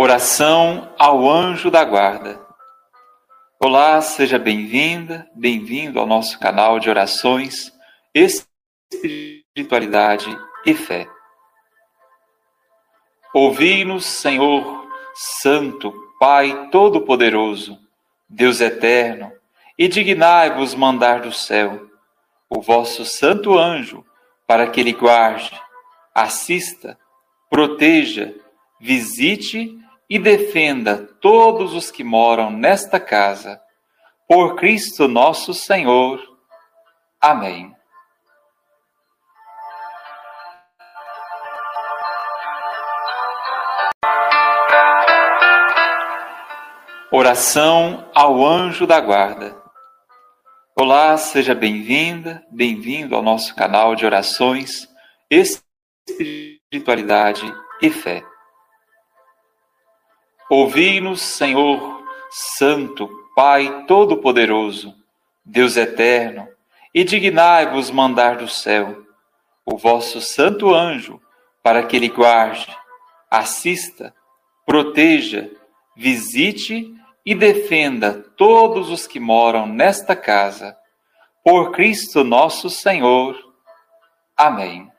Oração ao anjo da guarda. Olá, seja bem-vinda, bem-vindo ao nosso canal de orações, espiritualidade e fé. Ouvi-nos, Senhor, Santo, Pai Todo-Poderoso, Deus Eterno, e dignai-vos mandar do céu o vosso santo anjo, para que ele guarde, assista, proteja, visite e defenda todos os que moram nesta casa. Por Cristo nosso Senhor. Amém. Oração ao anjo da guarda. Olá, seja bem-vinda, bem-vindo ao nosso canal de orações, espiritualidade e fé. Ouvi-nos, Senhor, Santo, Pai Todo-Poderoso, Deus Eterno, e dignai-vos mandar do céu o vosso santo anjo para que ele guarde, assista, proteja, visite e defenda todos os que moram nesta casa. Por Cristo nosso Senhor. Amém.